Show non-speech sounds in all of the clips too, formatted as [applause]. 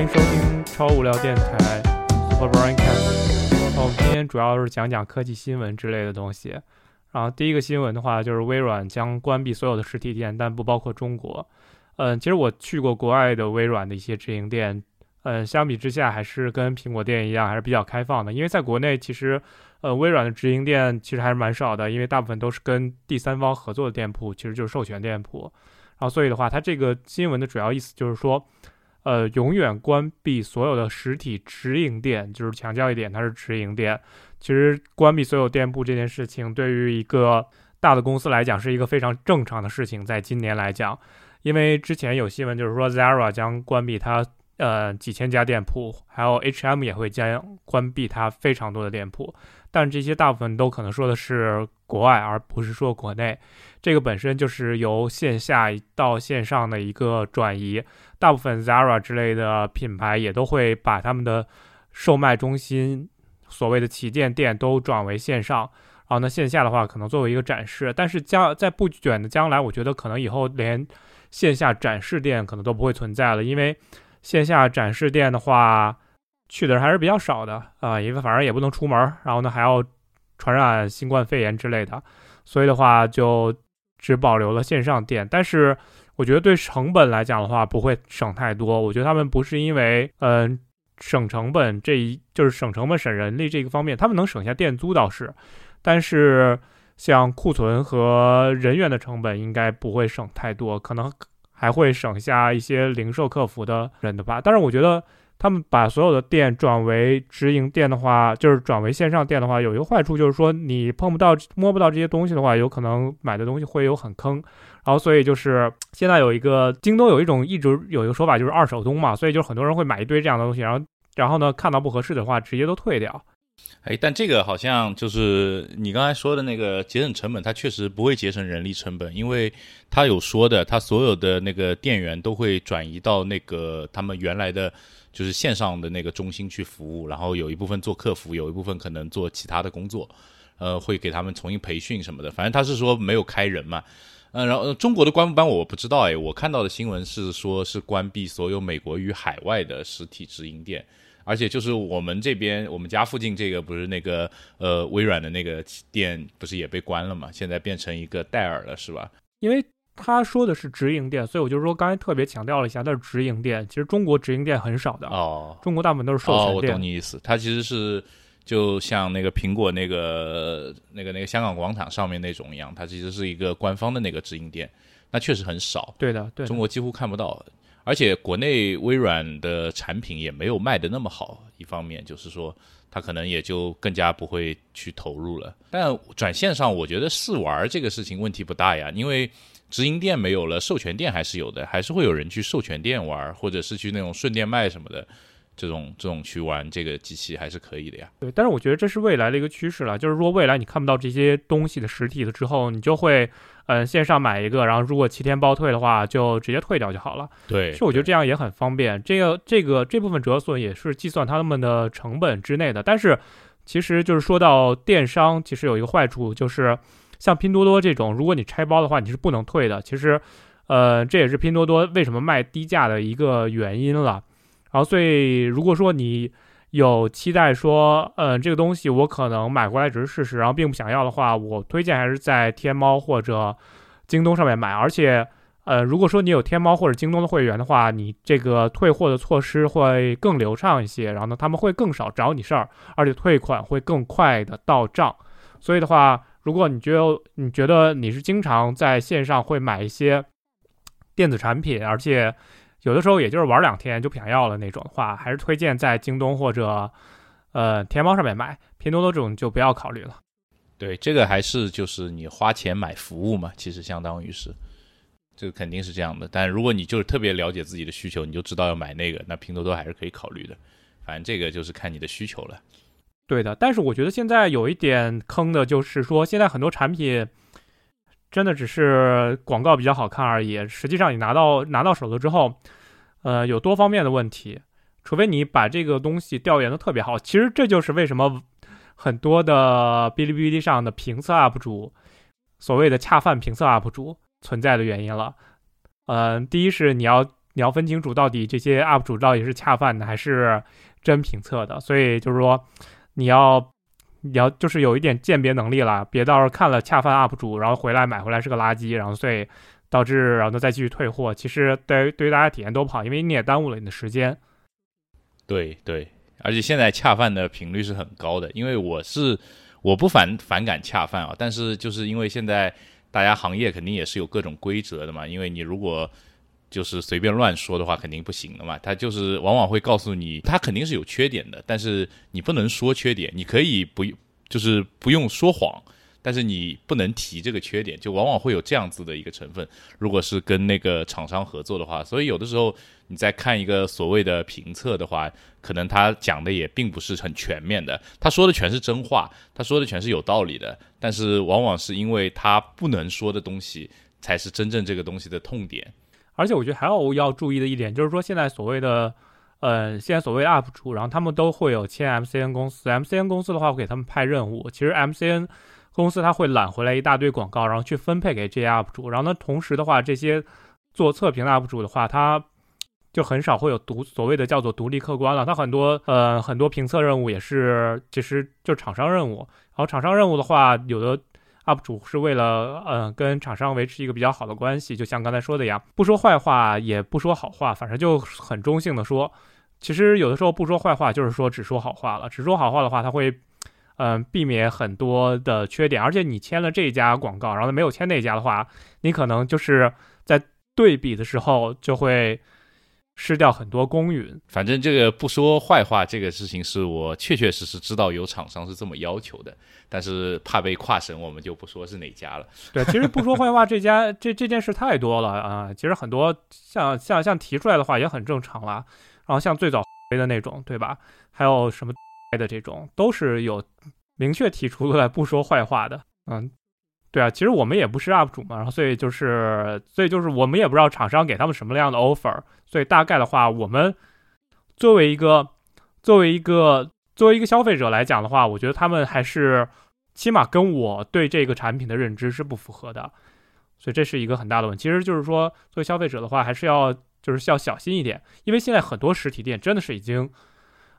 欢迎收听超无聊电台 Super Brain Cast。我们今天主要是讲讲科技新闻之类的东西。然后第一个新闻的话，就是微软将关闭所有的实体店，但不包括中国。嗯，其实我去过国外的微软的一些直营店，嗯，相比之下还是跟苹果店一样，还是比较开放的。因为在国内，其实呃微软的直营店其实还是蛮少的，因为大部分都是跟第三方合作的店铺，其实就是授权店铺。然后所以的话，它这个新闻的主要意思就是说。呃，永远关闭所有的实体直营店，就是强调一点，它是直营店。其实关闭所有店铺这件事情，对于一个大的公司来讲，是一个非常正常的事情。在今年来讲，因为之前有新闻就是说，Zara 将关闭它呃几千家店铺，还有 H&M 也会将关闭它非常多的店铺。但这些大部分都可能说的是国外，而不是说国内。这个本身就是由线下到线上的一个转移。大部分 Zara 之类的品牌也都会把他们的售卖中心，所谓的旗舰店都转为线上。然后呢，线下的话可能作为一个展示。但是将在不远的将来，我觉得可能以后连线下展示店可能都不会存在了，因为线下展示店的话。去的人还是比较少的啊，因为反正也不能出门，然后呢还要传染新冠肺炎之类的，所以的话就只保留了线上店。但是我觉得对成本来讲的话不会省太多。我觉得他们不是因为嗯省成本这一就是省成本省人力这个方面，他们能省下店租倒是，但是像库存和人员的成本应该不会省太多，可能还会省下一些零售客服的人的吧。但是我觉得。他们把所有的店转为直营店的话，就是转为线上店的话，有一个坏处就是说你碰不到、摸不到这些东西的话，有可能买的东西会有很坑。然后，所以就是现在有一个京东有一种一直有一个说法，就是二手东嘛，所以就很多人会买一堆这样的东西，然后然后呢看到不合适的话，直接都退掉。哎，但这个好像就是你刚才说的那个节省成本，它确实不会节省人力成本，因为他有说的，他所有的那个店员都会转移到那个他们原来的。就是线上的那个中心去服务，然后有一部分做客服，有一部分可能做其他的工作，呃，会给他们重新培训什么的。反正他是说没有开人嘛，嗯，然后中国的关不关我不知道哎，我看到的新闻是说是关闭所有美国与海外的实体直营店，而且就是我们这边我们家附近这个不是那个呃微软的那个店不是也被关了嘛，现在变成一个戴尔了是吧？因为。他说的是直营店，所以我就说刚才特别强调了一下，那是直营店。其实中国直营店很少的哦，中国大部分都是授权店。我懂你意思，它其实是就像那个苹果那个那个那个香港广场上面那种一样，它其实是一个官方的那个直营店，那确实很少。对的，对，中国几乎看不到，而且国内微软的产品也没有卖的那么好。一方面就是说，它可能也就更加不会去投入了。但转线上，我觉得试玩这个事情问题不大呀，因为。直营店没有了，授权店还是有的，还是会有人去授权店玩，或者是去那种顺店卖什么的，这种这种去玩这个机器还是可以的呀。对，但是我觉得这是未来的一个趋势了，就是说未来你看不到这些东西的实体了之后，你就会嗯线上买一个，然后如果七天包退的话，就直接退掉就好了。对，其实我觉得这样也很方便。这个这个这部分折损也是计算他们的成本之内的，但是其实就是说到电商，其实有一个坏处就是。像拼多多这种，如果你拆包的话，你是不能退的。其实，呃，这也是拼多多为什么卖低价的一个原因了。然后，所以如果说你有期待说，呃，这个东西我可能买过来只是试试，然后并不想要的话，我推荐还是在天猫或者京东上面买。而且，呃，如果说你有天猫或者京东的会员的话，你这个退货的措施会更流畅一些。然后呢，他们会更少找你事儿，而且退款会更快的到账。所以的话。如果你觉得你觉得你是经常在线上会买一些电子产品，而且有的时候也就是玩两天就不想要了那种的话，还是推荐在京东或者呃天猫上面买，拼多多这种就不要考虑了。对，这个还是就是你花钱买服务嘛，其实相当于是这个肯定是这样的。但如果你就是特别了解自己的需求，你就知道要买那个，那拼多多还是可以考虑的。反正这个就是看你的需求了。对的，但是我觉得现在有一点坑的，就是说现在很多产品真的只是广告比较好看而已，实际上你拿到拿到手了之后，呃，有多方面的问题。除非你把这个东西调研的特别好，其实这就是为什么很多的哔哩哔哩上的评测 UP 主，所谓的恰饭评测 UP 主存在的原因了。嗯，第一是你要。你要分清楚到底这些 UP 主到底是恰饭的还是真评测的。所以就是说，你要你要就是有一点鉴别能力了，别到时候看了恰饭 UP 主，然后回来买回来是个垃圾，然后所以导致然后再继续退货。其实对对于大家体验都不好，因为你也耽误了你的时间。对对，而且现在恰饭的频率是很高的，因为我是我不反反感恰饭啊，但是就是因为现在大家行业肯定也是有各种规则的嘛，因为你如果就是随便乱说的话，肯定不行的嘛。他就是往往会告诉你，他肯定是有缺点的，但是你不能说缺点，你可以不就是不用说谎。但是你不能提这个缺点，就往往会有这样子的一个成分。如果是跟那个厂商合作的话，所以有的时候你在看一个所谓的评测的话，可能他讲的也并不是很全面的，他说的全是真话，他说的全是有道理的。但是往往是因为他不能说的东西，才是真正这个东西的痛点。而且我觉得还有要注意的一点，就是说现在所谓的，呃，现在所谓 UP 主，然后他们都会有签 MCN 公司，MCN 公司的话会给他们派任务，其实 MCN。公司他会揽回来一大堆广告，然后去分配给这些 UP 主，然后呢，同时的话，这些做测评的 UP 主的话，他就很少会有独所谓的叫做独立客观了。他很多呃很多评测任务也是其实就厂商任务，然后厂商任务的话，有的 UP 主是为了呃跟厂商维持一个比较好的关系，就像刚才说的一样，不说坏话也不说好话，反正就很中性的说。其实有的时候不说坏话就是说只说好话了，只说好话的话，他会。嗯，避免很多的缺点，而且你签了这家广告，然后没有签那家的话，你可能就是在对比的时候就会失掉很多公允。反正这个不说坏话这个事情，是我确确实实知道有厂商是这么要求的，但是怕被跨省，我们就不说是哪家了。对，其实不说坏话这家这这件事太多了啊，其实很多像像像提出来的话也很正常啦，然后像最早的那种，对吧？还有什么？的这种都是有明确提出来不说坏话的，嗯，对啊，其实我们也不是 UP 主嘛，然后所以就是，所以就是我们也不知道厂商给他们什么样的 offer，所以大概的话，我们作为一个作为一个作为一个消费者来讲的话，我觉得他们还是起码跟我对这个产品的认知是不符合的，所以这是一个很大的问题。其实就是说，作为消费者的话，还是要就是要小心一点，因为现在很多实体店真的是已经。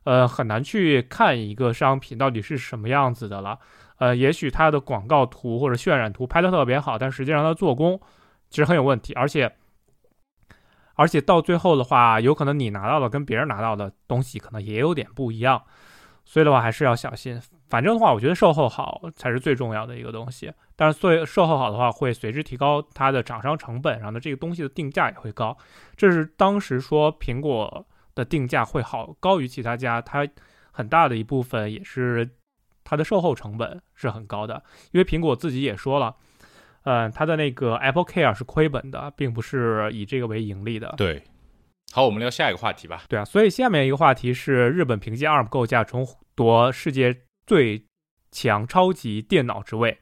呃，很难去看一个商品到底是什么样子的了。呃，也许它的广告图或者渲染图拍的特别好，但实际上它做工其实很有问题。而且，而且到最后的话，有可能你拿到的跟别人拿到的东西可能也有点不一样。所以的话，还是要小心。反正的话，我觉得售后好才是最重要的一个东西。但是，做售后好的话，会随之提高它的厂商成本，然后呢，这个东西的定价也会高。这是当时说苹果。的定价会好高于其他家，它很大的一部分也是它的售后成本是很高的，因为苹果自己也说了，嗯，它的那个 Apple Care 是亏本的，并不是以这个为盈利的。对，好，我们聊下一个话题吧。对啊，所以下面一个话题是日本凭借 ARM 构架重夺世界最强超级电脑之位。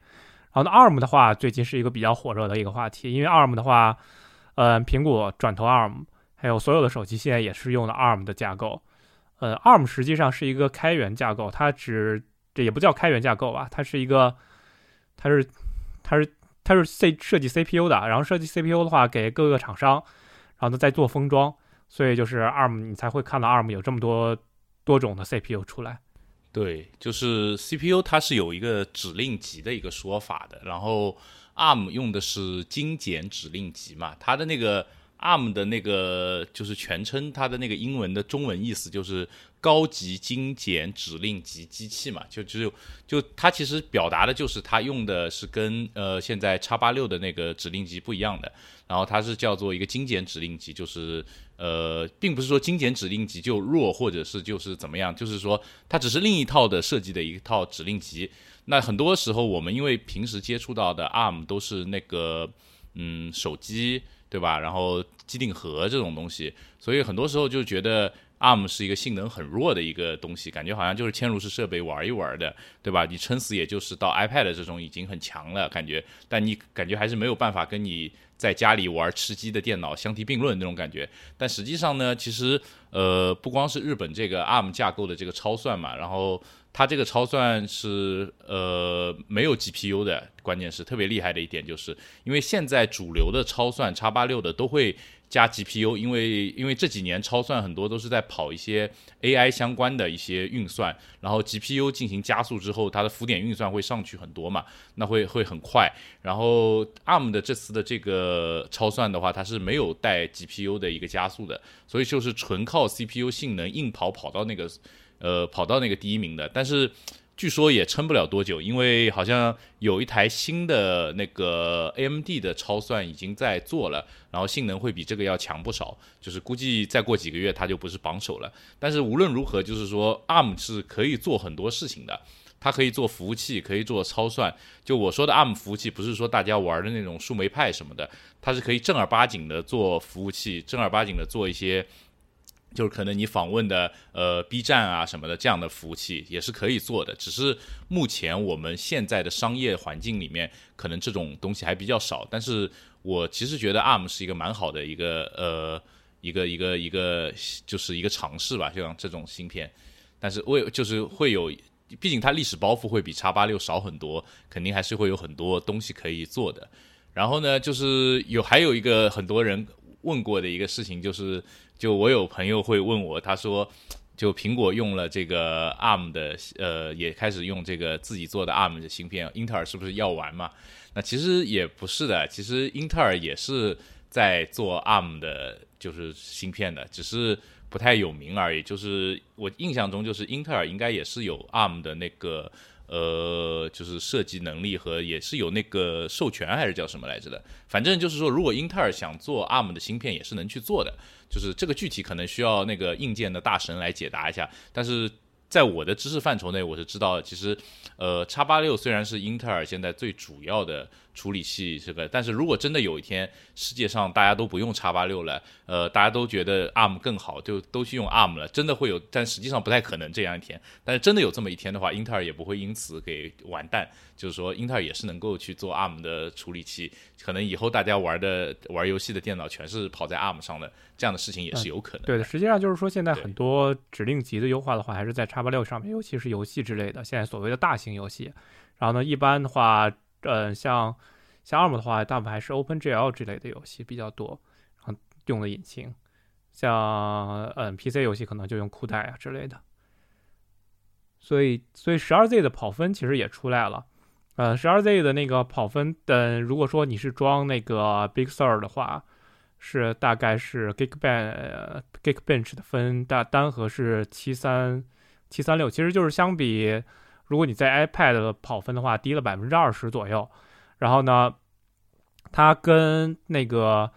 然后呢，ARM 的话最近是一个比较火热的一个话题，因为 ARM 的话，嗯，苹果转投 ARM。还有所有的手机现在也是用的 ARM 的架构，呃，ARM 实际上是一个开源架构，它只也不叫开源架构吧，它是一个，它是它是它是 C 设计 CPU 的，然后设计 CPU 的话给各个厂商，然后呢再做封装，所以就是 ARM 你才会看到 ARM 有这么多多种的 CPU 出来。对，就是 CPU 它是有一个指令集的一个说法的，然后 ARM 用的是精简指令集嘛，它的那个。ARM 的那个就是全称，它的那个英文的中文意思就是高级精简指令集机器嘛，就只有就它其实表达的就是它用的是跟呃现在叉八六的那个指令集不一样的，然后它是叫做一个精简指令集，就是呃并不是说精简指令集就弱或者是就是怎么样，就是说它只是另一套的设计的一套指令集。那很多时候我们因为平时接触到的 ARM 都是那个嗯手机。对吧？然后机顶盒这种东西，所以很多时候就觉得 ARM 是一个性能很弱的一个东西，感觉好像就是嵌入式设备玩一玩的，对吧？你撑死也就是到 iPad 这种已经很强了，感觉，但你感觉还是没有办法跟你在家里玩吃鸡的电脑相提并论那种感觉。但实际上呢，其实呃，不光是日本这个 ARM 架构的这个超算嘛，然后它这个超算是呃没有 GPU 的，关键是特别厉害的一点，就是因为现在主流的超算叉八六的都会。加 GPU，因为因为这几年超算很多都是在跑一些 AI 相关的一些运算，然后 GPU 进行加速之后，它的浮点运算会上去很多嘛，那会会很快。然后 ARM 的这次的这个超算的话，它是没有带 GPU 的一个加速的，所以就是纯靠 CPU 性能硬跑跑到那个呃跑到那个第一名的，但是。据说也撑不了多久，因为好像有一台新的那个 AMD 的超算已经在做了，然后性能会比这个要强不少，就是估计再过几个月它就不是榜首了。但是无论如何，就是说 ARM 是可以做很多事情的，它可以做服务器，可以做超算。就我说的 ARM 服务器，不是说大家玩的那种树莓派什么的，它是可以正儿八经的做服务器，正儿八经的做一些。就是可能你访问的呃 B 站啊什么的这样的服务器也是可以做的，只是目前我们现在的商业环境里面可能这种东西还比较少。但是我其实觉得 ARM 是一个蛮好的一个呃一个一个一个就是一个尝试吧，像这种芯片。但是为就是会有，毕竟它历史包袱会比叉八六少很多，肯定还是会有很多东西可以做的。然后呢，就是有还有一个很多人问过的一个事情就是。就我有朋友会问我，他说，就苹果用了这个 ARM 的，呃，也开始用这个自己做的 ARM 的芯片，英特尔是不是要玩嘛？那其实也不是的，其实英特尔也是在做 ARM 的，就是芯片的，只是不太有名而已。就是我印象中，就是英特尔应该也是有 ARM 的那个。呃，就是设计能力和也是有那个授权还是叫什么来着的，反正就是说，如果英特尔想做 ARM 的芯片，也是能去做的，就是这个具体可能需要那个硬件的大神来解答一下，但是。在我的知识范畴内，我是知道，其实，呃，叉八六虽然是英特尔现在最主要的处理器，这个，但是如果真的有一天世界上大家都不用叉八六了，呃，大家都觉得 ARM 更好，就都去用 ARM 了，真的会有，但实际上不太可能这样一天。但是真的有这么一天的话，英特尔也不会因此给完蛋。就是说，英特尔也是能够去做 ARM 的处理器，可能以后大家玩的玩游戏的电脑全是跑在 ARM 上的，这样的事情也是有可能。对的，实际上就是说，现在很多指令集的优化的话，还是在叉八六上面，尤其是游戏之类的。现在所谓的大型游戏，然后呢，一般的话，呃，像像 ARM 的话，大部分还是 OpenGL 之类的游戏比较多，然后用的引擎，像嗯 PC 游戏可能就用酷带啊之类的。所以，所以十二 Z 的跑分其实也出来了。呃，十二 Z 的那个跑分，等如果说你是装那个 Big Sur 的话，是大概是 Geekbench Geekbench 的分大单核是七三七三六，其实就是相比如果你在 iPad 的跑分的话，低了百分之二十左右。然后呢，它跟那个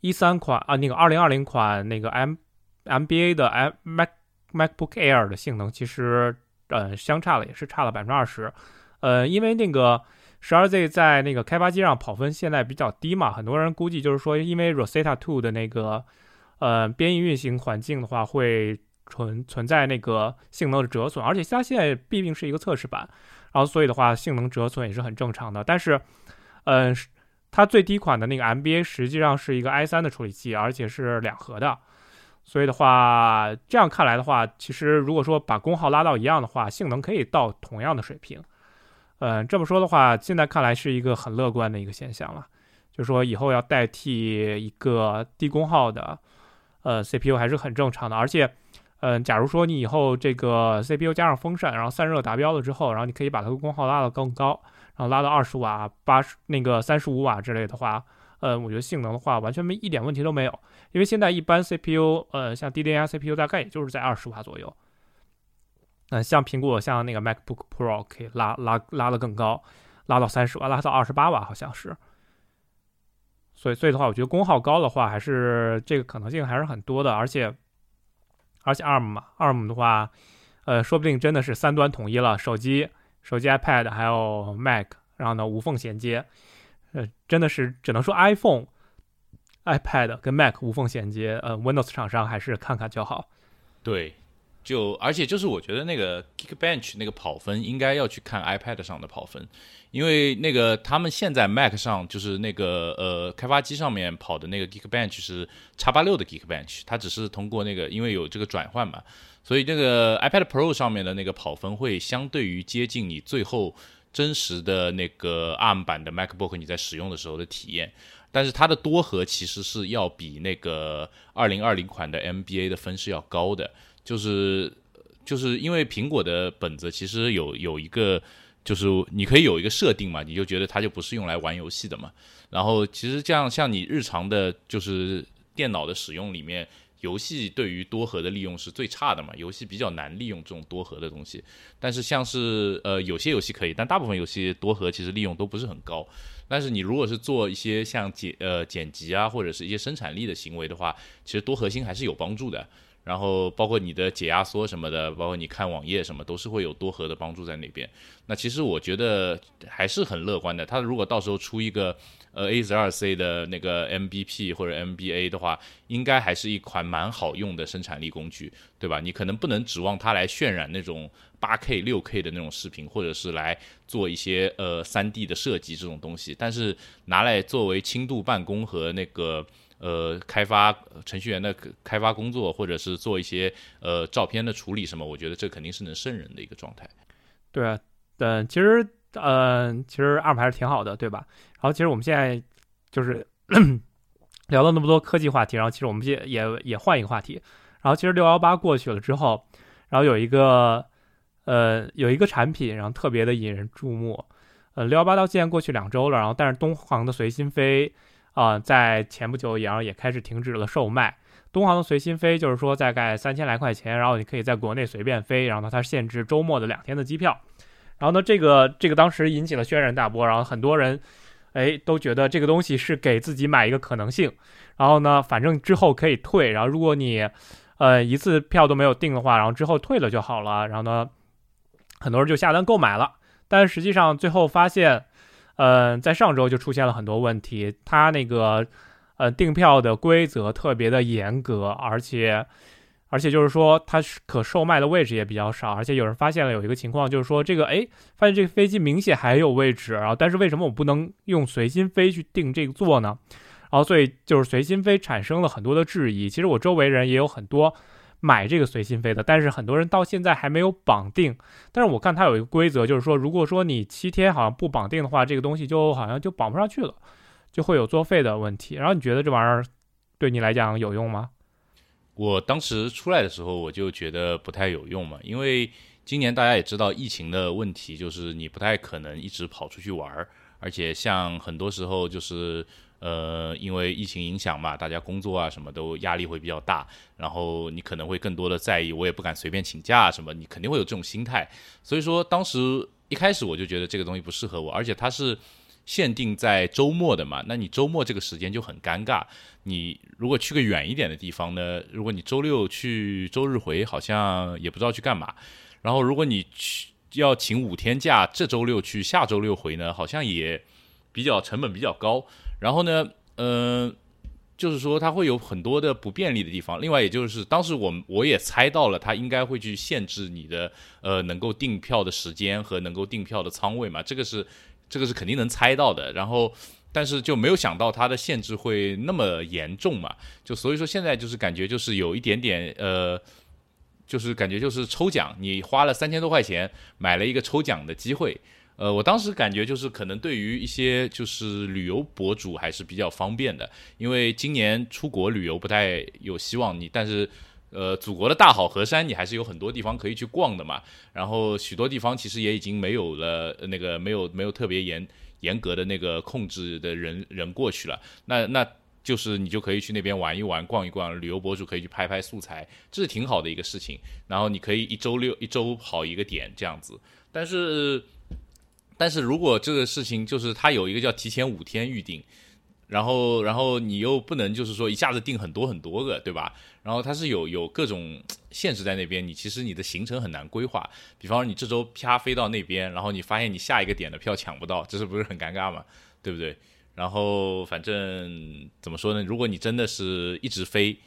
一三款啊，那个二零二零款那个 M MBA 的 M Mac MacBook Air 的性能，其实呃相差了，也是差了百分之二十。呃，因为那个十二 Z 在那个开发机上跑分现在比较低嘛，很多人估计就是说，因为 Rosetta Two 的那个呃编译运行环境的话，会存存在那个性能的折损，而且它现在毕竟是一个测试版，然后所以的话性能折损也是很正常的。但是，嗯，它最低款的那个 MBA 实际上是一个 i3 的处理器，而且是两核的，所以的话，这样看来的话，其实如果说把功耗拉到一样的话，性能可以到同样的水平。嗯，这么说的话，现在看来是一个很乐观的一个现象了。就说，以后要代替一个低功耗的呃 CPU 还是很正常的。而且，嗯，假如说你以后这个 CPU 加上风扇，然后散热达标了之后，然后你可以把它的功耗拉到更高，然后拉到二十瓦、八十那个三十五瓦之类的话，嗯，我觉得性能的话完全没一点问题都没有。因为现在一般 CPU，呃，像 DDR CPU 大概也就是在二十瓦左右。嗯，像苹果像那个 MacBook Pro 可以拉拉拉的更高，拉到三十瓦，拉到二十八瓦好像是。所以所以的话，我觉得功耗高的话，还是这个可能性还是很多的。而且而且 ARM 嘛，ARM 的话，呃，说不定真的是三端统一了，手机、手机 iPad 还有 Mac，然后呢无缝衔接。呃，真的是只能说 iPhone、iPad 跟 Mac 无缝衔接。呃，Windows 厂商还是看看就好。对。就而且就是我觉得那个 Geekbench 那个跑分应该要去看 iPad 上的跑分，因为那个他们现在 Mac 上就是那个呃开发机上面跑的那个 Geekbench 是叉八六的 Geekbench，它只是通过那个因为有这个转换嘛，所以那个 iPad Pro 上面的那个跑分会相对于接近你最后真实的那个 ARM 版的 MacBook 你在使用的时候的体验。但是它的多核其实是要比那个二零二零款的 MBA 的分是要高的，就是就是因为苹果的本子其实有有一个，就是你可以有一个设定嘛，你就觉得它就不是用来玩游戏的嘛。然后其实这样像你日常的，就是电脑的使用里面，游戏对于多核的利用是最差的嘛，游戏比较难利用这种多核的东西。但是像是呃有些游戏可以，但大部分游戏多核其实利用都不是很高。但是你如果是做一些像剪呃剪辑啊，或者是一些生产力的行为的话，其实多核心还是有帮助的。然后包括你的解压缩什么的，包括你看网页什么，都是会有多核的帮助在那边。那其实我觉得还是很乐观的。它如果到时候出一个呃 A 十二 C 的那个 MBP 或者 MBA 的话，应该还是一款蛮好用的生产力工具，对吧？你可能不能指望它来渲染那种。八 K、六 K 的那种视频，或者是来做一些呃三 D 的设计这种东西，但是拿来作为轻度办公和那个呃开发程序员的开发工作，或者是做一些呃照片的处理什么，我觉得这肯定是能胜任的一个状态。对啊，嗯，其实呃其实 ARM 还是挺好的，对吧？然后其实我们现在就是 [coughs] 聊了那么多科技话题，然后其实我们也也也换一个话题。然后其实六幺八过去了之后，然后有一个。呃，有一个产品，然后特别的引人注目。呃，六幺八到现在过去两周了，然后但是东航的随心飞啊，在前不久然后也开始停止了售卖。东航的随心飞就是说大概三千来块钱，然后你可以在国内随便飞，然后呢它限制周末的两天的机票。然后呢这个这个当时引起了轩然大波，然后很多人哎都觉得这个东西是给自己买一个可能性。然后呢反正之后可以退，然后如果你呃一次票都没有订的话，然后之后退了就好了。然后呢。很多人就下单购买了，但实际上最后发现，呃，在上周就出现了很多问题。它那个呃订票的规则特别的严格，而且而且就是说它可售卖的位置也比较少。而且有人发现了有一个情况，就是说这个哎，发现这个飞机明显还有位置，然后但是为什么我不能用随心飞去订这个座呢？然后所以就是随心飞产生了很多的质疑。其实我周围人也有很多。买这个随心飞的，但是很多人到现在还没有绑定。但是我看它有一个规则，就是说，如果说你七天好像不绑定的话，这个东西就好像就绑不上去了，就会有作废的问题。然后你觉得这玩意儿对你来讲有用吗？我当时出来的时候，我就觉得不太有用嘛，因为今年大家也知道疫情的问题，就是你不太可能一直跑出去玩儿，而且像很多时候就是。呃，因为疫情影响嘛，大家工作啊什么都压力会比较大，然后你可能会更多的在意，我也不敢随便请假什么，你肯定会有这种心态。所以说，当时一开始我就觉得这个东西不适合我，而且它是限定在周末的嘛，那你周末这个时间就很尴尬。你如果去个远一点的地方呢，如果你周六去，周日回，好像也不知道去干嘛。然后如果你去要请五天假，这周六去，下周六回呢，好像也比较成本比较高。然后呢，嗯，就是说它会有很多的不便利的地方。另外，也就是当时我我也猜到了，它应该会去限制你的呃能够订票的时间和能够订票的仓位嘛，这个是这个是肯定能猜到的。然后，但是就没有想到它的限制会那么严重嘛，就所以说现在就是感觉就是有一点点呃，就是感觉就是抽奖，你花了三千多块钱买了一个抽奖的机会。呃，我当时感觉就是可能对于一些就是旅游博主还是比较方便的，因为今年出国旅游不太有希望，你但是呃，祖国的大好河山你还是有很多地方可以去逛的嘛。然后许多地方其实也已经没有了那个没有没有特别严严格的那个控制的人人过去了，那那就是你就可以去那边玩一玩逛一逛，旅游博主可以去拍拍素材，这是挺好的一个事情。然后你可以一周六一周跑一个点这样子，但是。但是如果这个事情就是它有一个叫提前五天预定，然后然后你又不能就是说一下子订很多很多个，对吧？然后它是有有各种限制在那边，你其实你的行程很难规划。比方说你这周啪飞到那边，然后你发现你下一个点的票抢不到，这是不是很尴尬嘛？对不对？然后反正怎么说呢？如果你真的是一直飞，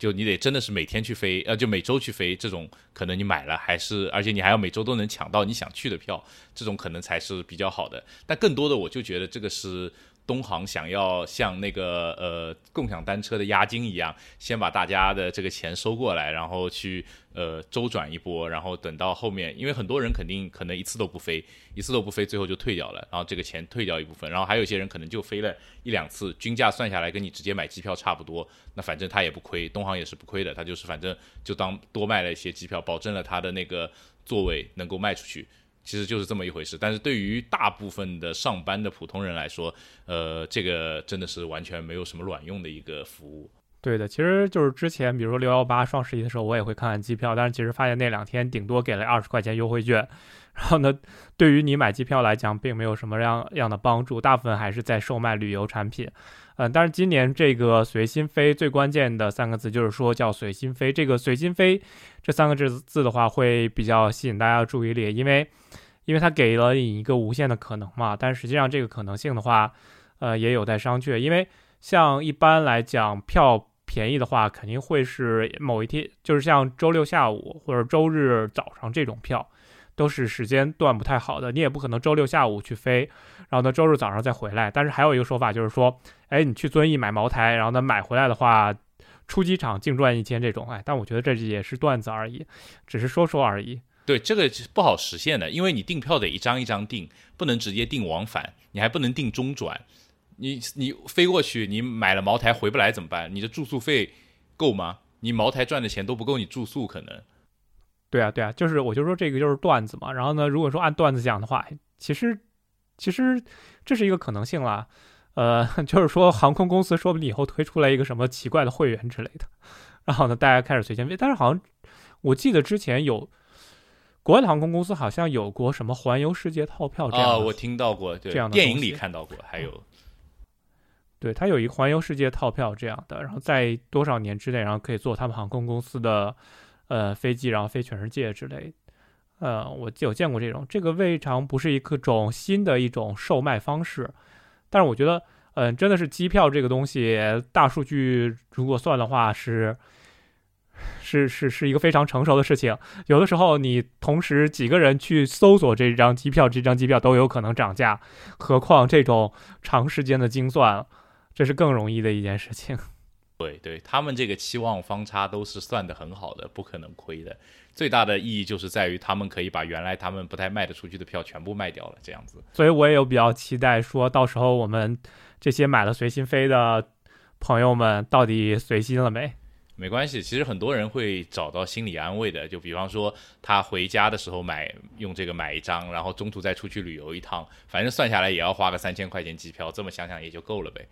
就你得真的是每天去飞，呃，就每周去飞，这种可能你买了还是，而且你还要每周都能抢到你想去的票，这种可能才是比较好的。但更多的，我就觉得这个是。东航想要像那个呃共享单车的押金一样，先把大家的这个钱收过来，然后去呃周转一波，然后等到后面，因为很多人肯定可能一次都不飞，一次都不飞，最后就退掉了，然后这个钱退掉一部分，然后还有一些人可能就飞了一两次，均价算下来跟你直接买机票差不多，那反正他也不亏，东航也是不亏的，他就是反正就当多卖了一些机票，保证了他的那个座位能够卖出去。其实就是这么一回事，但是对于大部分的上班的普通人来说，呃，这个真的是完全没有什么卵用的一个服务。对的，其实就是之前，比如说六幺八双十一的时候，我也会看看机票，但是其实发现那两天顶多给了二十块钱优惠券，然后呢，对于你买机票来讲，并没有什么样样的帮助，大部分还是在售卖旅游产品。嗯，但是今年这个随心飞最关键的三个字就是说叫随心飞，这个随心飞这三个字字的话会比较吸引大家的注意力，因为因为它给了你一个无限的可能嘛。但实际上这个可能性的话，呃，也有待商榷。因为像一般来讲，票便宜的话，肯定会是某一天，就是像周六下午或者周日早上这种票。都是时间段不太好的，你也不可能周六下午去飞，然后呢周日早上再回来。但是还有一个说法就是说，哎，你去遵义买茅台，然后呢买回来的话，出机场净赚一千这种。哎，但我觉得这也是段子而已，只是说说而已。对，这个不好实现的，因为你订票得一张一张订，不能直接订往返，你还不能订中转。你你飞过去，你买了茅台回不来怎么办？你的住宿费够吗？你茅台赚的钱都不够你住宿可能。对啊，对啊，就是我就说这个就是段子嘛。然后呢，如果说按段子讲的话，其实其实这是一个可能性啦。呃，[laughs] 就是说航空公司说不定以后推出来一个什么奇怪的会员之类的，然后呢，大家开始随便飞。但是好像我记得之前有国外的航空公司好像有过什么环游世界套票这样。啊，我听到过这样的电影里看到过，还有对它有一个环游世界套票这样的，然后在多少年之内，然后可以做他们航空公司的。呃，飞机然后飞全世界之类，呃，我有见过这种，这个未尝不是一个种新的一种售卖方式，但是我觉得，嗯，真的是机票这个东西，大数据如果算的话，是是是是一个非常成熟的事情。有的时候你同时几个人去搜索这张机票，这张机票都有可能涨价，何况这种长时间的精算，这是更容易的一件事情。对对，他们这个期望方差都是算的很好的，不可能亏的。最大的意义就是在于他们可以把原来他们不太卖得出去的票全部卖掉了，这样子。所以我也有比较期待，说到时候我们这些买了随心飞的朋友们到底随心了没？没关系，其实很多人会找到心理安慰的。就比方说他回家的时候买用这个买一张，然后中途再出去旅游一趟，反正算下来也要花个三千块钱机票，这么想想也就够了呗。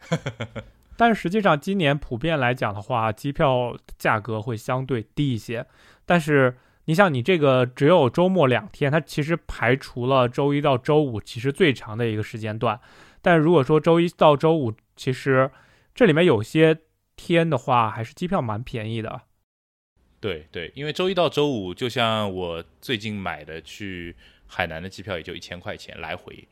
[laughs] 但是实际上，今年普遍来讲的话，机票价格会相对低一些。但是你像，你这个只有周末两天，它其实排除了周一到周五，其实最长的一个时间段。但如果说周一到周五，其实这里面有些天的话，还是机票蛮便宜的。对对，因为周一到周五，就像我最近买的去海南的机票，也就一千块钱来回，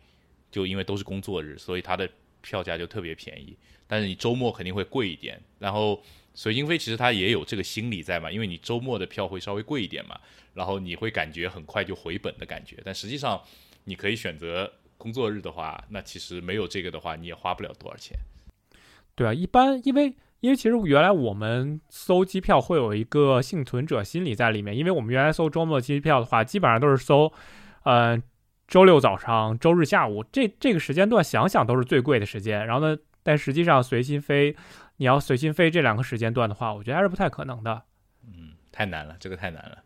就因为都是工作日，所以它的票价就特别便宜。但是你周末肯定会贵一点，然后随心飞其实它也有这个心理在嘛，因为你周末的票会稍微贵一点嘛，然后你会感觉很快就回本的感觉。但实际上，你可以选择工作日的话，那其实没有这个的话，你也花不了多少钱。对啊，一般因为因为其实原来我们搜机票会有一个幸存者心理在里面，因为我们原来搜周末机票的话，基本上都是搜，呃，周六早上、周日下午这这个时间段，想想都是最贵的时间。然后呢？但实际上，随心飞，你要随心飞这两个时间段的话，我觉得还是不太可能的。嗯，太难了，这个太难了。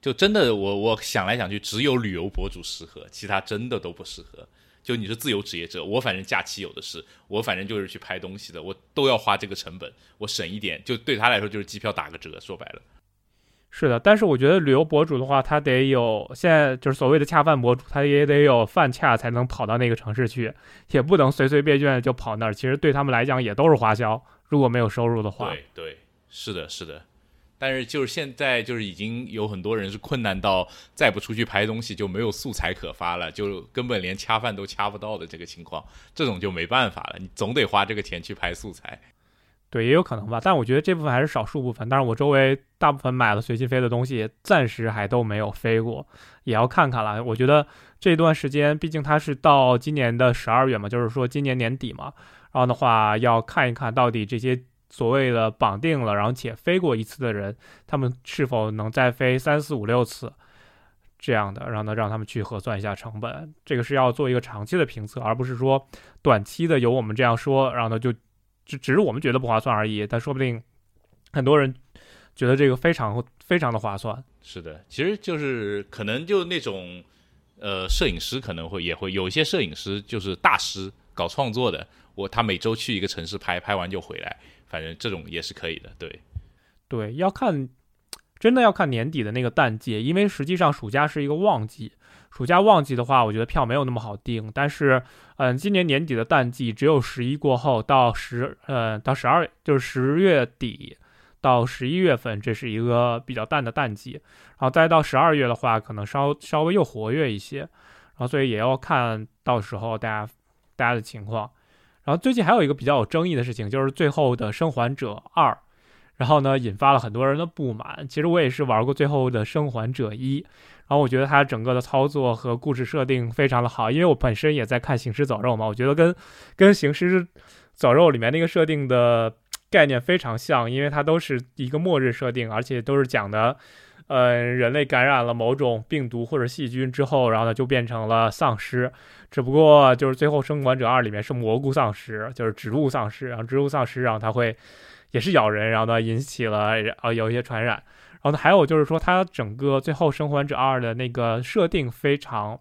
就真的，我我想来想去，只有旅游博主适合，其他真的都不适合。就你是自由职业者，我反正假期有的是，我反正就是去拍东西的，我都要花这个成本，我省一点，就对他来说就是机票打个折。说白了。是的，但是我觉得旅游博主的话，他得有现在就是所谓的恰饭博主，他也得有饭恰才能跑到那个城市去，也不能随随便便就跑那儿。其实对他们来讲也都是花销，如果没有收入的话。对对，是的，是的。但是就是现在就是已经有很多人是困难到再不出去拍东西就没有素材可发了，就根本连恰饭都恰不到的这个情况，这种就没办法了，你总得花这个钱去拍素材。对，也有可能吧，但我觉得这部分还是少数部分。但是我周围大部分买了随机飞的东西，暂时还都没有飞过，也要看看了。我觉得这段时间，毕竟它是到今年的十二月嘛，就是说今年年底嘛，然后的话要看一看到底这些所谓的绑定了，然后且飞过一次的人，他们是否能再飞三四五六次这样的，然后呢让他们去核算一下成本。这个是要做一个长期的评测，而不是说短期的由我们这样说，然后呢就。只只是我们觉得不划算而已，但说不定很多人觉得这个非常非常的划算。是的，其实就是可能就那种呃，摄影师可能会也会有一些摄影师就是大师搞创作的，我他每周去一个城市拍拍完就回来，反正这种也是可以的。对，对，要看真的要看年底的那个淡季，因为实际上暑假是一个旺季。暑假旺季的话，我觉得票没有那么好订。但是，嗯，今年年底的淡季只有十一过后到十，呃，到十二，就是十月底到十一月份，这是一个比较淡的淡季。然后再到十二月的话，可能稍稍微又活跃一些。然后所以也要看到时候大家大家的情况。然后最近还有一个比较有争议的事情，就是最后的生还者二，然后呢引发了很多人的不满。其实我也是玩过最后的生还者一。然后我觉得它整个的操作和故事设定非常的好，因为我本身也在看《行尸走肉》嘛，我觉得跟跟《行尸走肉》里面那个设定的概念非常像，因为它都是一个末日设定，而且都是讲的，呃，人类感染了某种病毒或者细菌之后，然后呢就变成了丧尸，只不过就是最后《生还者二》里面是蘑菇丧尸，就是植物丧尸，然后植物丧尸，然后它会也是咬人，然后呢引起了呃有一些传染。然后呢，还有就是说，它整个最后《生还者二》的那个设定非常，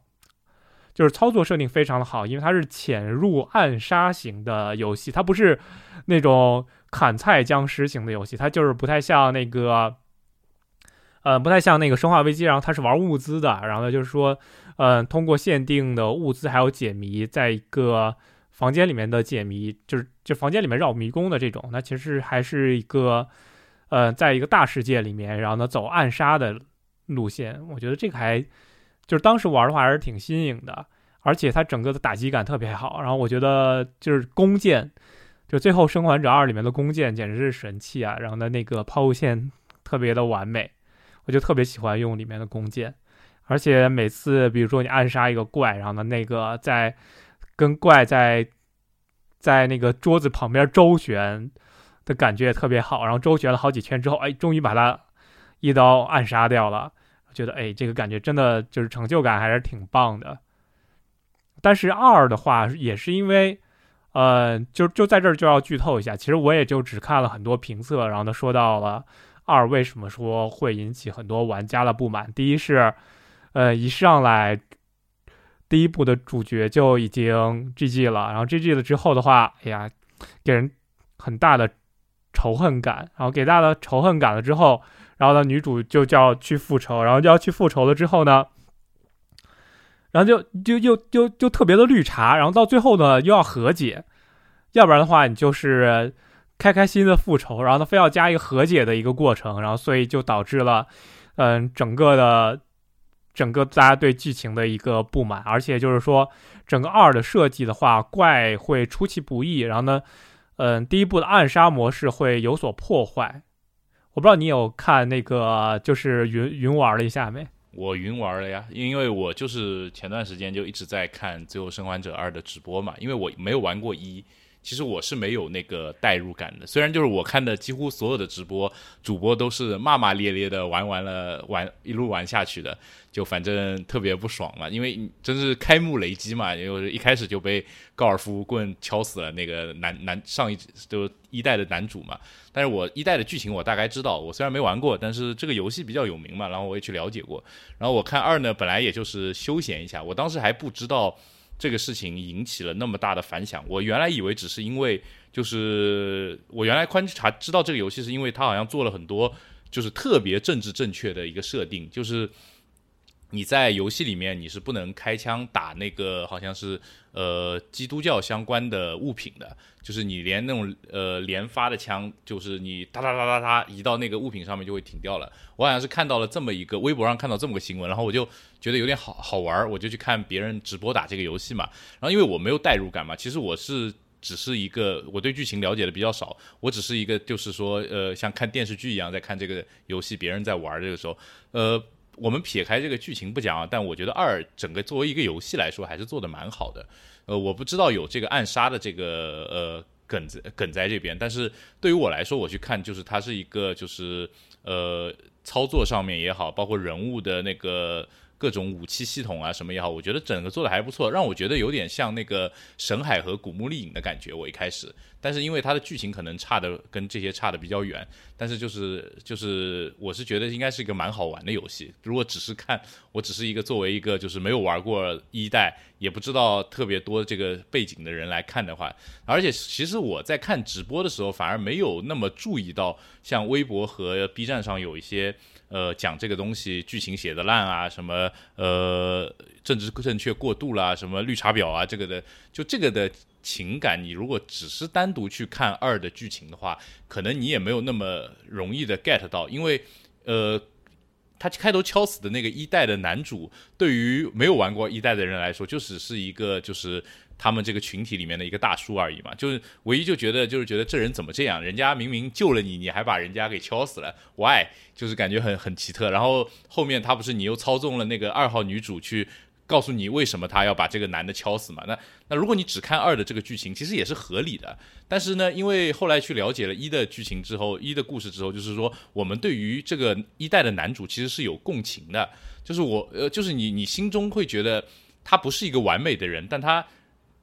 就是操作设定非常的好，因为它是潜入暗杀型的游戏，它不是那种砍菜僵尸型的游戏，它就是不太像那个，呃，不太像那个《生化危机》，然后它是玩物资的，然后呢，就是说，嗯，通过限定的物资还有解谜，在一个房间里面的解谜，就是就房间里面绕迷宫的这种，那其实还是一个。呃，在一个大世界里面，然后呢走暗杀的路线，我觉得这个还就是当时玩的话还是挺新颖的，而且它整个的打击感特别好。然后我觉得就是弓箭，就最后《生还者二》里面的弓箭简直是神器啊！然后呢那个抛物线特别的完美，我就特别喜欢用里面的弓箭。而且每次比如说你暗杀一个怪，然后呢那个在跟怪在在那个桌子旁边周旋。的感觉也特别好，然后周旋了好几圈之后，哎，终于把他一刀暗杀掉了。觉得哎，这个感觉真的就是成就感还是挺棒的。但是二的话也是因为，呃，就就在这儿就要剧透一下。其实我也就只看了很多评测，然后呢说到了二为什么说会引起很多玩家的不满。第一是，呃，一上来第一部的主角就已经 GG 了，然后 GG 了之后的话，哎呀，给人很大的。仇恨感，然后给大的仇恨感了之后，然后呢，女主就叫去复仇，然后就要去复仇了之后呢，然后就就又就就特别的绿茶，然后到最后呢又要和解，要不然的话你就是开开心的复仇，然后呢非要加一个和解的一个过程，然后所以就导致了，嗯，整个的整个大家对剧情的一个不满，而且就是说整个二的设计的话，怪会出其不意，然后呢。嗯，第一部的暗杀模式会有所破坏。我不知道你有看那个，就是云云玩了一下没？我云玩了呀，因为我就是前段时间就一直在看《最后生还者二》的直播嘛，因为我没有玩过一。其实我是没有那个代入感的，虽然就是我看的几乎所有的直播主播都是骂骂咧咧的玩完了玩一路玩下去的，就反正特别不爽嘛，因为真是开幕雷击嘛，因为一开始就被高尔夫棍敲死了那个男男上一就一代的男主嘛。但是我一代的剧情我大概知道，我虽然没玩过，但是这个游戏比较有名嘛，然后我也去了解过。然后我看二呢，本来也就是休闲一下，我当时还不知道。这个事情引起了那么大的反响，我原来以为只是因为，就是我原来观察知道这个游戏是因为它好像做了很多，就是特别政治正确的一个设定，就是。你在游戏里面你是不能开枪打那个好像是呃基督教相关的物品的，就是你连那种呃连发的枪，就是你哒哒哒哒哒移到那个物品上面就会停掉了。我好像是看到了这么一个微博上看到这么个新闻，然后我就觉得有点好好玩，我就去看别人直播打这个游戏嘛。然后因为我没有代入感嘛，其实我是。只是一个我对剧情了解的比较少，我只是一个就是说呃像看电视剧一样在看这个游戏，别人在玩这个时候，呃，我们撇开这个剧情不讲啊，但我觉得二整个作为一个游戏来说还是做的蛮好的。呃，我不知道有这个暗杀的这个呃梗子梗在这边，但是对于我来说，我去看就是它是一个就是呃操作上面也好，包括人物的那个。各种武器系统啊，什么也好，我觉得整个做的还不错，让我觉得有点像那个神海和古墓丽影的感觉。我一开始，但是因为它的剧情可能差的跟这些差的比较远，但是就是就是我是觉得应该是一个蛮好玩的游戏。如果只是看，我只是一个作为一个就是没有玩过一代，也不知道特别多这个背景的人来看的话，而且其实我在看直播的时候，反而没有那么注意到像微博和 B 站上有一些。呃，讲这个东西剧情写的烂啊，什么呃政治正确过度啦，什么绿茶婊啊，这个的，就这个的情感，你如果只是单独去看二的剧情的话，可能你也没有那么容易的 get 到，因为呃，他开头敲死的那个一代的男主，对于没有玩过一代的人来说，就只是一个就是。他们这个群体里面的一个大叔而已嘛，就是唯一就觉得就是觉得这人怎么这样？人家明明救了你，你还把人家给敲死了，why？就是感觉很很奇特。然后后面他不是你又操纵了那个二号女主去告诉你为什么他要把这个男的敲死嘛？那那如果你只看二的这个剧情，其实也是合理的。但是呢，因为后来去了解了一的剧情之后，一的故事之后，就是说我们对于这个一代的男主其实是有共情的，就是我呃，就是你你心中会觉得他不是一个完美的人，但他。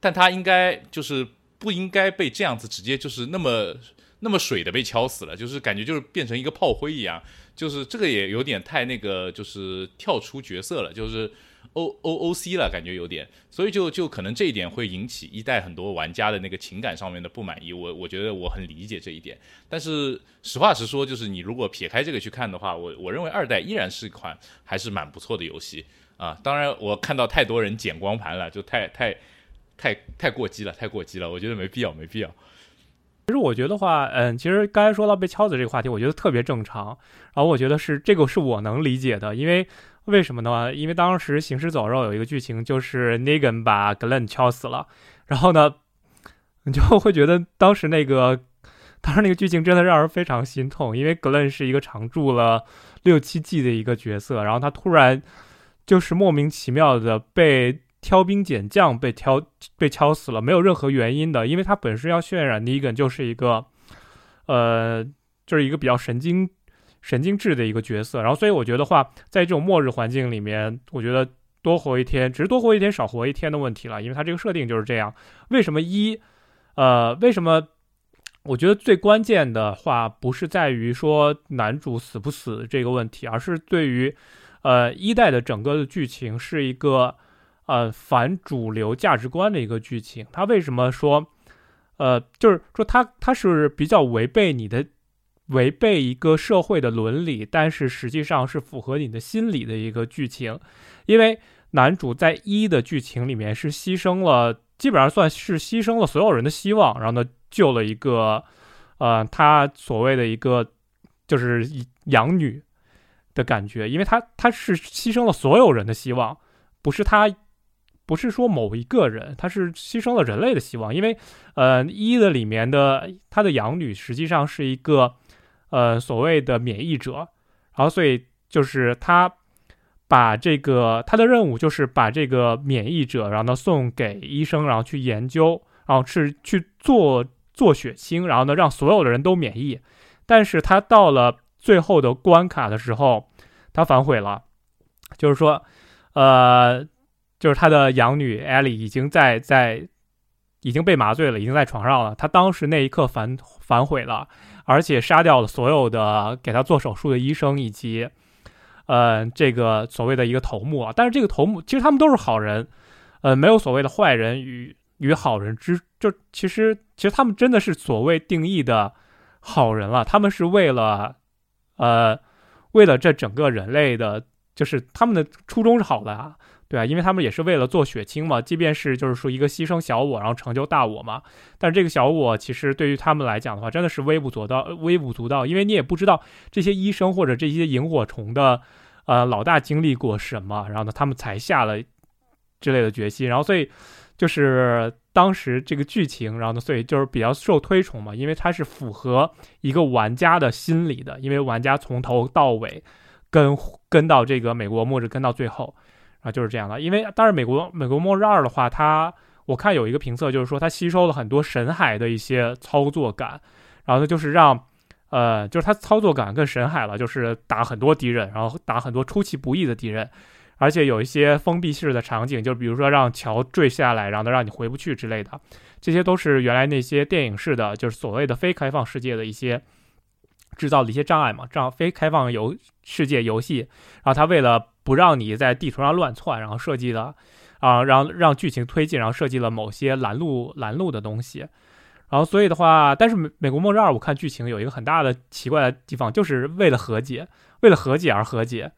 但他应该就是不应该被这样子直接就是那么那么水的被敲死了，就是感觉就是变成一个炮灰一样，就是这个也有点太那个，就是跳出角色了，就是 O O O C 了，感觉有点，所以就就可能这一点会引起一代很多玩家的那个情感上面的不满意。我我觉得我很理解这一点，但是实话实说，就是你如果撇开这个去看的话，我我认为二代依然是一款还是蛮不错的游戏啊。当然，我看到太多人剪光盘了，就太太。太太过激了，太过激了，我觉得没必要，没必要。其实我觉得话，嗯，其实刚才说到被敲死这个话题，我觉得特别正常。然后我觉得是这个是我能理解的，因为为什么呢？因为当时《行尸走肉》有一个剧情，就是 Negan 把 Glenn 敲死了。然后呢，你就会觉得当时那个，当时那个剧情真的让人非常心痛，因为 Glenn 是一个常驻了六七季的一个角色，然后他突然就是莫名其妙的被。挑兵拣将被挑被敲死了，没有任何原因的，因为他本身要渲染尼根就是一个，呃，就是一个比较神经神经质的一个角色。然后，所以我觉得话，在这种末日环境里面，我觉得多活一天，只是多活一天少活一天的问题了，因为他这个设定就是这样。为什么一，呃，为什么？我觉得最关键的话不是在于说男主死不死这个问题，而是对于，呃，一代的整个的剧情是一个。呃，反主流价值观的一个剧情，他为什么说，呃，就是说他他是比较违背你的，违背一个社会的伦理，但是实际上是符合你的心理的一个剧情，因为男主在一的剧情里面是牺牲了，基本上算是牺牲了所有人的希望，然后呢救了一个，呃，他所谓的一个就是养女的感觉，因为他他是牺牲了所有人的希望，不是他。不是说某一个人，他是牺牲了人类的希望，因为，呃，一的里面的他的养女实际上是一个，呃，所谓的免疫者，然后所以就是他把这个他的任务就是把这个免疫者，然后呢送给医生，然后去研究，然后是去做做血清，然后呢让所有的人都免疫，但是他到了最后的关卡的时候，他反悔了，就是说，呃。就是他的养女艾莉已经在在已经被麻醉了，已经在床上了。他当时那一刻反反悔了，而且杀掉了所有的给他做手术的医生以及呃这个所谓的一个头目啊。但是这个头目其实他们都是好人，呃，没有所谓的坏人与与好人之就其实其实他们真的是所谓定义的好人了。他们是为了呃为了这整个人类的，就是他们的初衷是好的啊。对啊，因为他们也是为了做血清嘛，即便是就是说一个牺牲小我，然后成就大我嘛。但这个小我其实对于他们来讲的话，真的是微不足道，微不足道。因为你也不知道这些医生或者这些萤火虫的，呃，老大经历过什么，然后呢，他们才下了之类的决心。然后所以就是当时这个剧情，然后呢，所以就是比较受推崇嘛，因为它是符合一个玩家的心理的，因为玩家从头到尾跟跟到这个美国末日跟到最后啊，就是这样的。因为当然美国美国末日二的话，它我看有一个评测就是说它吸收了很多神海的一些操作感，然后呢就是让。呃，就是它操作感更神海了，就是打很多敌人，然后打很多出其不意的敌人，而且有一些封闭式的场景，就比如说让桥坠下来，然后让你回不去之类的，这些都是原来那些电影式的，就是所谓的非开放世界的一些制造的一些障碍嘛，这样非开放游世界游戏，然后它为了不让你在地图上乱窜，然后设计了啊，让让剧情推进，然后设计了某些拦路拦路的东西。然后，所以的话，但是《美美国末日二》，我看剧情有一个很大的奇怪的地方，就是为了和解，为了和解而和解，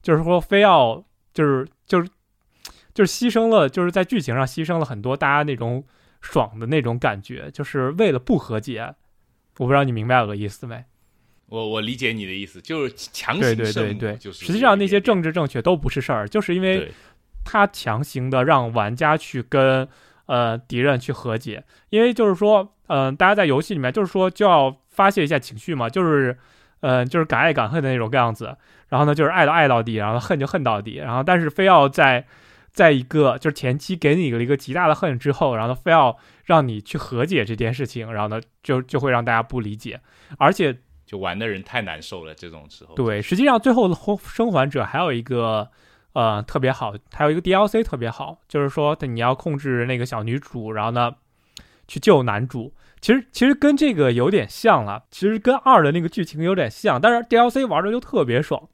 就是说非要就是就是就是牺牲了，就是在剧情上牺牲了很多大家那种爽的那种感觉，就是为了不和解。我不知道你明白我的意思没？我我理解你的意思，就是强行对对对对，就是实际上那些政治正确都不是事儿，就是因为他强行的让玩家去跟。呃，敌人去和解，因为就是说，嗯，大家在游戏里面就是说就要发泄一下情绪嘛，就是，嗯，就是敢爱敢恨的那种样子。然后呢，就是爱到爱到底，然后恨就恨到底。然后，但是非要在，在一个就是前期给你了一个极大的恨之后，然后非要让你去和解这件事情，然后呢，就就会让大家不理解，而且就玩的人太难受了。这种时候，对，实际上最后的生还者还有一个。呃，特别好，还有一个 DLC 特别好，就是说你要控制那个小女主，然后呢去救男主。其实其实跟这个有点像了，其实跟二的那个剧情有点像，但是 DLC 玩的就特别爽。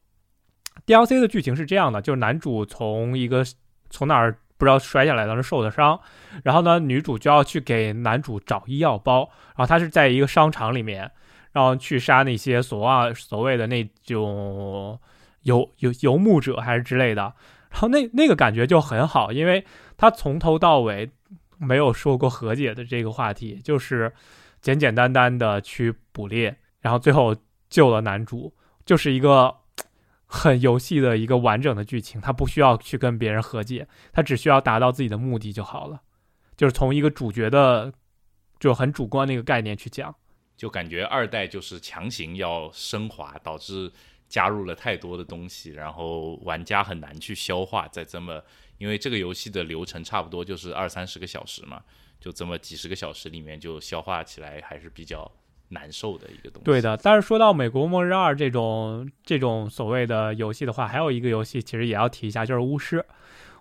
DLC 的剧情是这样的，就是男主从一个从哪儿不知道摔下来，当时受的伤，然后呢女主就要去给男主找医药包，然后他是在一个商场里面，然后去杀那些所谓所谓的那种。游游游牧者还是之类的，然后那那个感觉就很好，因为他从头到尾没有说过和解的这个话题，就是简简单单的去捕猎，然后最后救了男主，就是一个 [tsk] 很游戏的一个完整的剧情，他不需要去跟别人和解，他只需要达到自己的目的就好了，就是从一个主角的就很主观的一个概念去讲，就感觉二代就是强行要升华，导致。加入了太多的东西，然后玩家很难去消化。在这么，因为这个游戏的流程差不多就是二三十个小时嘛，就这么几十个小时里面，就消化起来还是比较难受的一个东西。对的，但是说到《美国末日二》这种这种所谓的游戏的话，还有一个游戏其实也要提一下，就是《巫师》。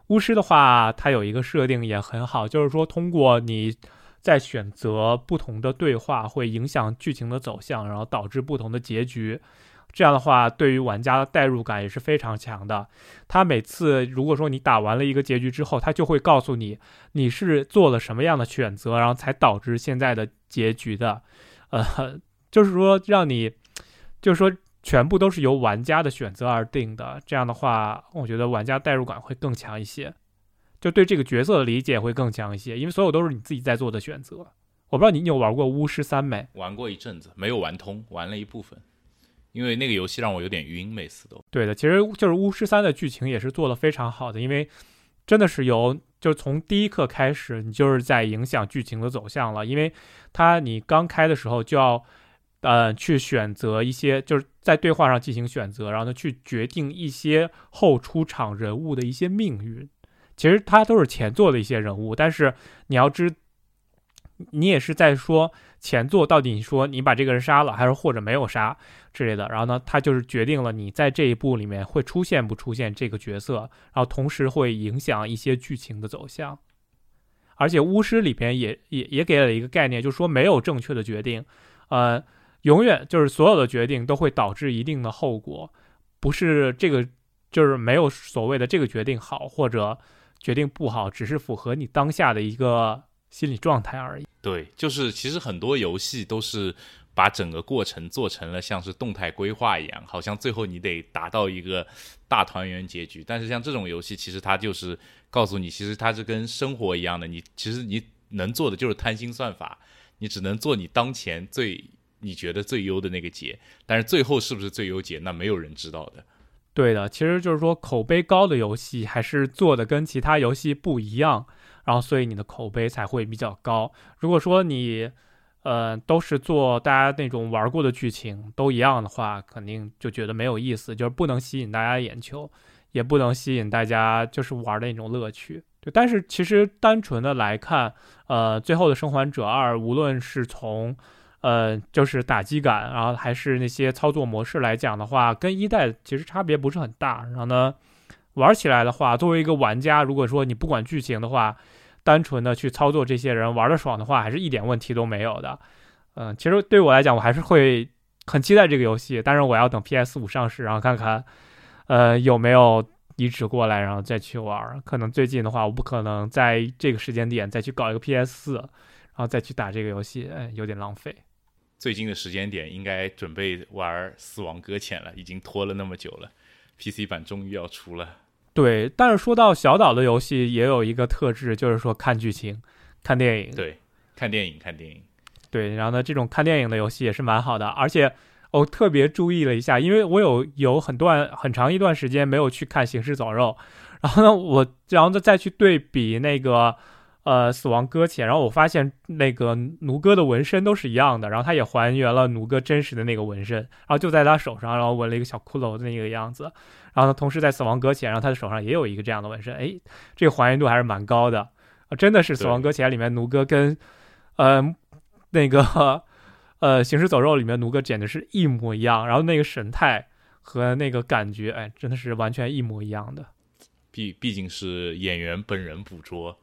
巫师的话，它有一个设定也很好，就是说通过你在选择不同的对话，会影响剧情的走向，然后导致不同的结局。这样的话，对于玩家的代入感也是非常强的。他每次如果说你打完了一个结局之后，他就会告诉你你是做了什么样的选择，然后才导致现在的结局的。呃，就是说让你，就是说全部都是由玩家的选择而定的。这样的话，我觉得玩家代入感会更强一些，就对这个角色的理解会更强一些，因为所有都是你自己在做的选择。我不知道你有玩过巫师三没？玩过一阵子，没有玩通，玩了一部分。因为那个游戏让我有点晕，每次都。对的，其实就是《巫师三》的剧情也是做的非常好的，因为真的是由就从第一刻开始，你就是在影响剧情的走向了。因为它你刚开的时候就要呃去选择一些，就是在对话上进行选择，然后呢去决定一些后出场人物的一些命运。其实它都是前作的一些人物，但是你要知，你也是在说。前作到底你说你把这个人杀了，还是或者没有杀之类的？然后呢，他就是决定了你在这一部里面会出现不出现这个角色，然后同时会影响一些剧情的走向。而且巫师里边也也也给了一个概念，就是说没有正确的决定，呃，永远就是所有的决定都会导致一定的后果，不是这个就是没有所谓的这个决定好或者决定不好，只是符合你当下的一个。心理状态而已。对，就是其实很多游戏都是把整个过程做成了像是动态规划一样，好像最后你得达到一个大团圆结局。但是像这种游戏，其实它就是告诉你，其实它是跟生活一样的，你其实你能做的就是贪心算法，你只能做你当前最你觉得最优的那个解。但是最后是不是最优解，那没有人知道的。对的，其实就是说口碑高的游戏还是做的跟其他游戏不一样。然后所以你的口碑才会比较高。如果说你呃都是做大家那种玩过的剧情都一样的话，肯定就觉得没有意思，就是不能吸引大家眼球，也不能吸引大家就是玩的那种乐趣。对，但是其实单纯的来看，呃，最后的生还者二，无论是从呃，就是打击感，然后还是那些操作模式来讲的话，跟一代其实差别不是很大。然后呢，玩起来的话，作为一个玩家，如果说你不管剧情的话，单纯的去操作这些人玩的爽的话，还是一点问题都没有的。嗯，其实对我来讲，我还是会很期待这个游戏，但是我要等 PS 五上市，然后看看，呃，有没有移植过来，然后再去玩。可能最近的话，我不可能在这个时间点再去搞一个 PS 四，然后再去打这个游戏，哎，有点浪费。最近的时间点应该准备玩《死亡搁浅》了，已经拖了那么久了，PC 版终于要出了。对，但是说到小岛的游戏，也有一个特质，就是说看剧情、看电影。对，看电影，看电影。对，然后呢，这种看电影的游戏也是蛮好的，而且我特别注意了一下，因为我有有很段很长一段时间没有去看《行尸走肉》，然后呢，我然后呢再去对比那个。呃，死亡搁浅，然后我发现那个奴哥的纹身都是一样的，然后他也还原了奴哥真实的那个纹身，然后就在他手上，然后纹了一个小骷髅的那个样子，然后呢，同时在死亡搁浅，然后他的手上也有一个这样的纹身，哎，这个还原度还是蛮高的，啊，真的是死亡搁浅里面奴哥跟，呃，那个，呃，行尸走肉里面奴哥简直是一模一样，然后那个神态和那个感觉，哎，真的是完全一模一样的，毕毕竟是演员本人捕捉。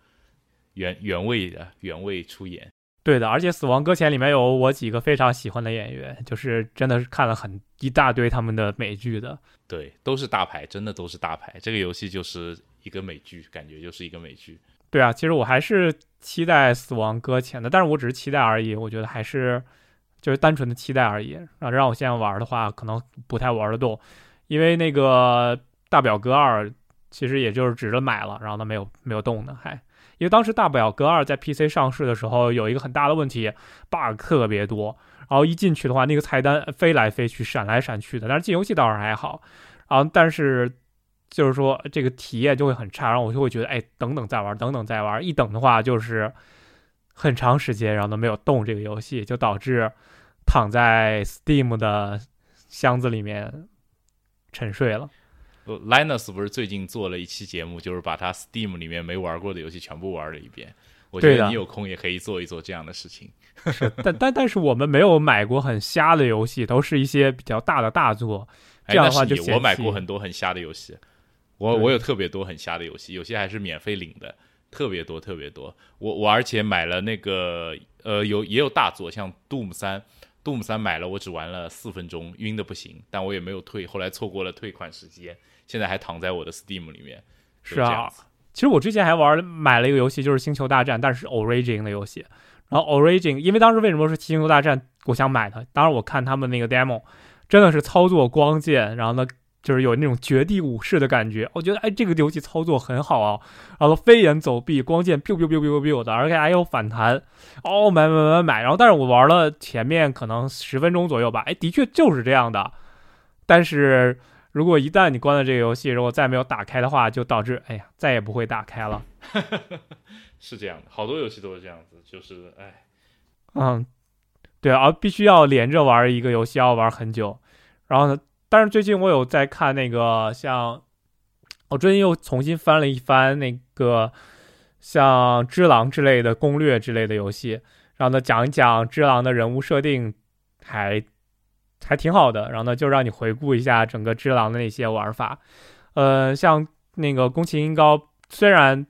原原味的原味出演，对的，而且《死亡搁浅》里面有我几个非常喜欢的演员，就是真的是看了很一大堆他们的美剧的，对，都是大牌，真的都是大牌。这个游戏就是一个美剧，感觉就是一个美剧。对啊，其实我还是期待《死亡搁浅》的，但是我只是期待而已，我觉得还是就是单纯的期待而已。然后让我现在玩的话，可能不太玩得动，因为那个大表哥二其实也就是指着买了，然后他没有没有动呢，还。因为当时大表哥二在 PC 上市的时候有一个很大的问题，bug 特别多，然后一进去的话，那个菜单飞来飞去、闪来闪去的。但是进游戏倒是还好，然后但是就是说这个体验就会很差，然后我就会觉得，哎，等等再玩，等等再玩，一等的话就是很长时间，然后都没有动这个游戏，就导致躺在 Steam 的箱子里面沉睡了。Linus 不是最近做了一期节目，就是把他 Steam 里面没玩过的游戏全部玩了一遍。我觉得你有空也可以做一做这样的事情。是，但但但是我们没有买过很瞎的游戏，都是一些比较大的大作。[laughs] 这样的话就我买过很多很瞎的游戏，我我有特别多很瞎的游戏，有些还是免费领的，特别多特别多。我我而且买了那个呃有也有大作，像 Doom 三。Doom 三买了，我只玩了四分钟，晕的不行，但我也没有退。后来错过了退款时间，现在还躺在我的 Steam 里面。是啊，其实我之前还玩买了一个游戏，就是《星球大战》，但是 Origin 的游戏。然后 Origin，因为当时为什么是《星球大战》，我想买它。当时我看他们那个 demo，真的是操作光剑，然后呢。就是有那种绝地武士的感觉，我觉得哎，这个游戏操作很好啊，然后飞檐走壁，光剑 biu biu biu biu biu 的，而且还有反弹，哦，买买买买，然后但是我玩了前面可能十分钟左右吧，哎，的确就是这样的，但是如果一旦你关了这个游戏，如果再没有打开的话，就导致哎呀，再也不会打开了。[laughs] 是这样的，好多游戏都是这样子，就是哎，嗯，对啊，必须要连着玩一个游戏，要玩很久，然后呢？但是最近我有在看那个，像我最近又重新翻了一番那个像《只狼》之类的攻略之类的游戏，然后呢讲一讲《只狼》的人物设定，还还挺好的。然后呢就让你回顾一下整个《只狼》的那些玩法。呃，像那个宫崎英高，虽然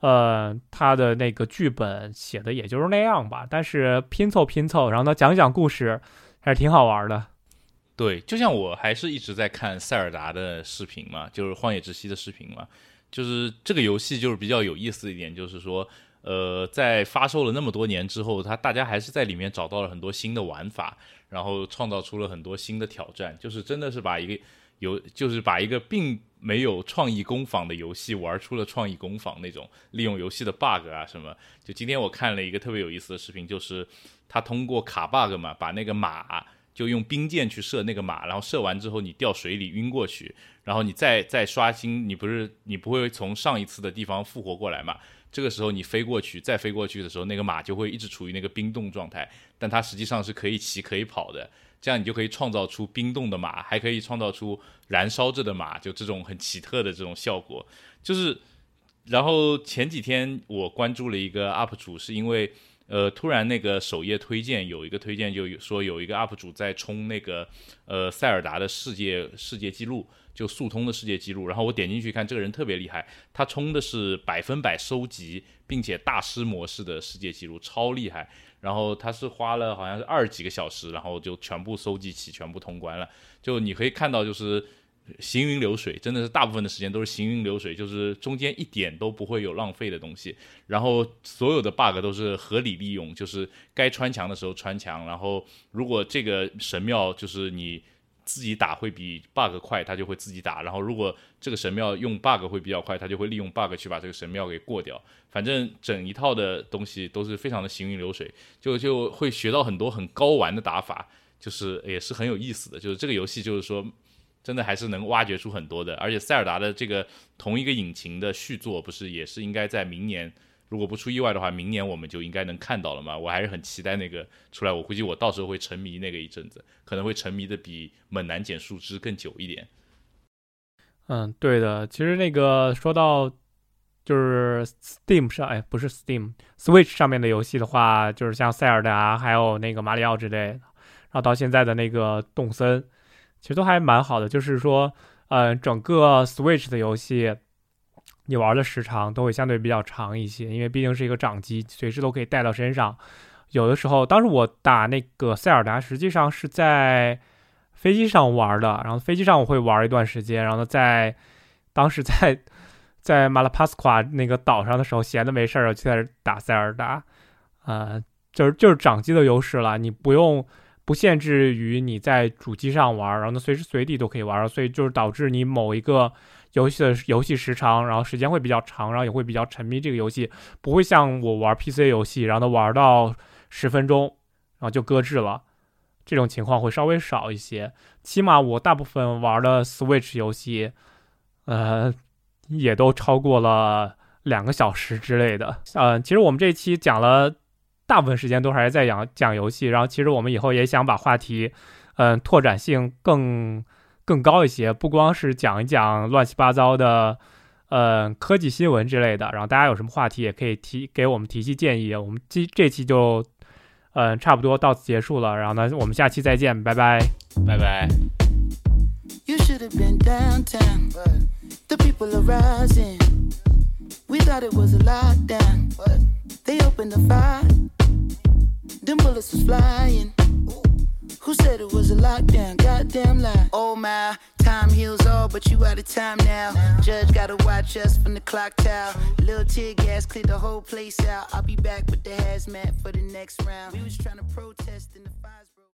呃他的那个剧本写的也就是那样吧，但是拼凑拼凑，然后呢讲讲故事，还是挺好玩的。对，就像我还是一直在看塞尔达的视频嘛，就是《荒野之息》的视频嘛，就是这个游戏就是比较有意思一点，就是说，呃，在发售了那么多年之后，它大家还是在里面找到了很多新的玩法，然后创造出了很多新的挑战，就是真的是把一个游，就是把一个并没有创意工坊的游戏玩出了创意工坊那种，利用游戏的 bug 啊什么。就今天我看了一个特别有意思的视频，就是他通过卡 bug 嘛，把那个马。就用冰箭去射那个马，然后射完之后你掉水里晕过去，然后你再再刷新，你不是你不会从上一次的地方复活过来嘛？这个时候你飞过去，再飞过去的时候，那个马就会一直处于那个冰冻状态，但它实际上是可以骑可以跑的。这样你就可以创造出冰冻的马，还可以创造出燃烧着的马，就这种很奇特的这种效果。就是，然后前几天我关注了一个 UP 主，是因为。呃，突然那个首页推荐有一个推荐，就说有一个 UP 主在冲那个呃塞尔达的世界世界纪录，就速通的世界纪录。然后我点进去看，这个人特别厉害，他冲的是百分百收集并且大师模式的世界纪录，超厉害。然后他是花了好像是二十几个小时，然后就全部收集齐，全部通关了。就你可以看到，就是。行云流水，真的是大部分的时间都是行云流水，就是中间一点都不会有浪费的东西。然后所有的 bug 都是合理利用，就是该穿墙的时候穿墙。然后如果这个神庙就是你自己打会比 bug 快，它就会自己打。然后如果这个神庙用 bug 会比较快，它就会利用 bug 去把这个神庙给过掉。反正整一套的东西都是非常的行云流水，就就会学到很多很高玩的打法，就是也是很有意思的。就是这个游戏就是说。真的还是能挖掘出很多的，而且塞尔达的这个同一个引擎的续作，不是也是应该在明年，如果不出意外的话，明年我们就应该能看到了嘛？我还是很期待那个出来，我估计我到时候会沉迷那个一阵子，可能会沉迷的比猛男捡树枝更久一点。嗯，对的，其实那个说到就是 Steam 上，哎，不是 Steam，Switch 上面的游戏的话，就是像塞尔达还有那个马里奥之类的，然后到现在的那个动森。其实都还蛮好的，就是说，呃，整个 Switch 的游戏，你玩的时长都会相对比较长一些，因为毕竟是一个掌机，随时都可以带到身上。有的时候，当时我打那个塞尔达，实际上是在飞机上玩的，然后飞机上我会玩一段时间，然后呢，在当时在在马拉帕斯夸那个岛上的时候，闲的没事儿就在这打塞尔达，呃，就是就是掌机的优势了，你不用。不限制于你在主机上玩，然后呢随时随地都可以玩，所以就是导致你某一个游戏的游戏时长，然后时间会比较长，然后也会比较沉迷这个游戏，不会像我玩 PC 游戏，然后呢玩到十分钟，然后就搁置了，这种情况会稍微少一些。起码我大部分玩的 Switch 游戏，呃，也都超过了两个小时之类的。呃，其实我们这期讲了。大部分时间都还是在讲讲游戏，然后其实我们以后也想把话题，嗯，拓展性更更高一些，不光是讲一讲乱七八糟的，呃，科技新闻之类的。然后大家有什么话题也可以提给我们提些建议。我们这这期就，嗯，差不多到此结束了。然后呢，我们下期再见，拜拜，拜拜。They opened the fire. Them bullets was flying. Who said it was a lockdown? Goddamn lie. Oh my, time heals all, but you out of time now. Judge gotta watch us from the clock tower. Little tear gas cleared the whole place out. I'll be back with the hazmat for the next round. We was trying to protest in the.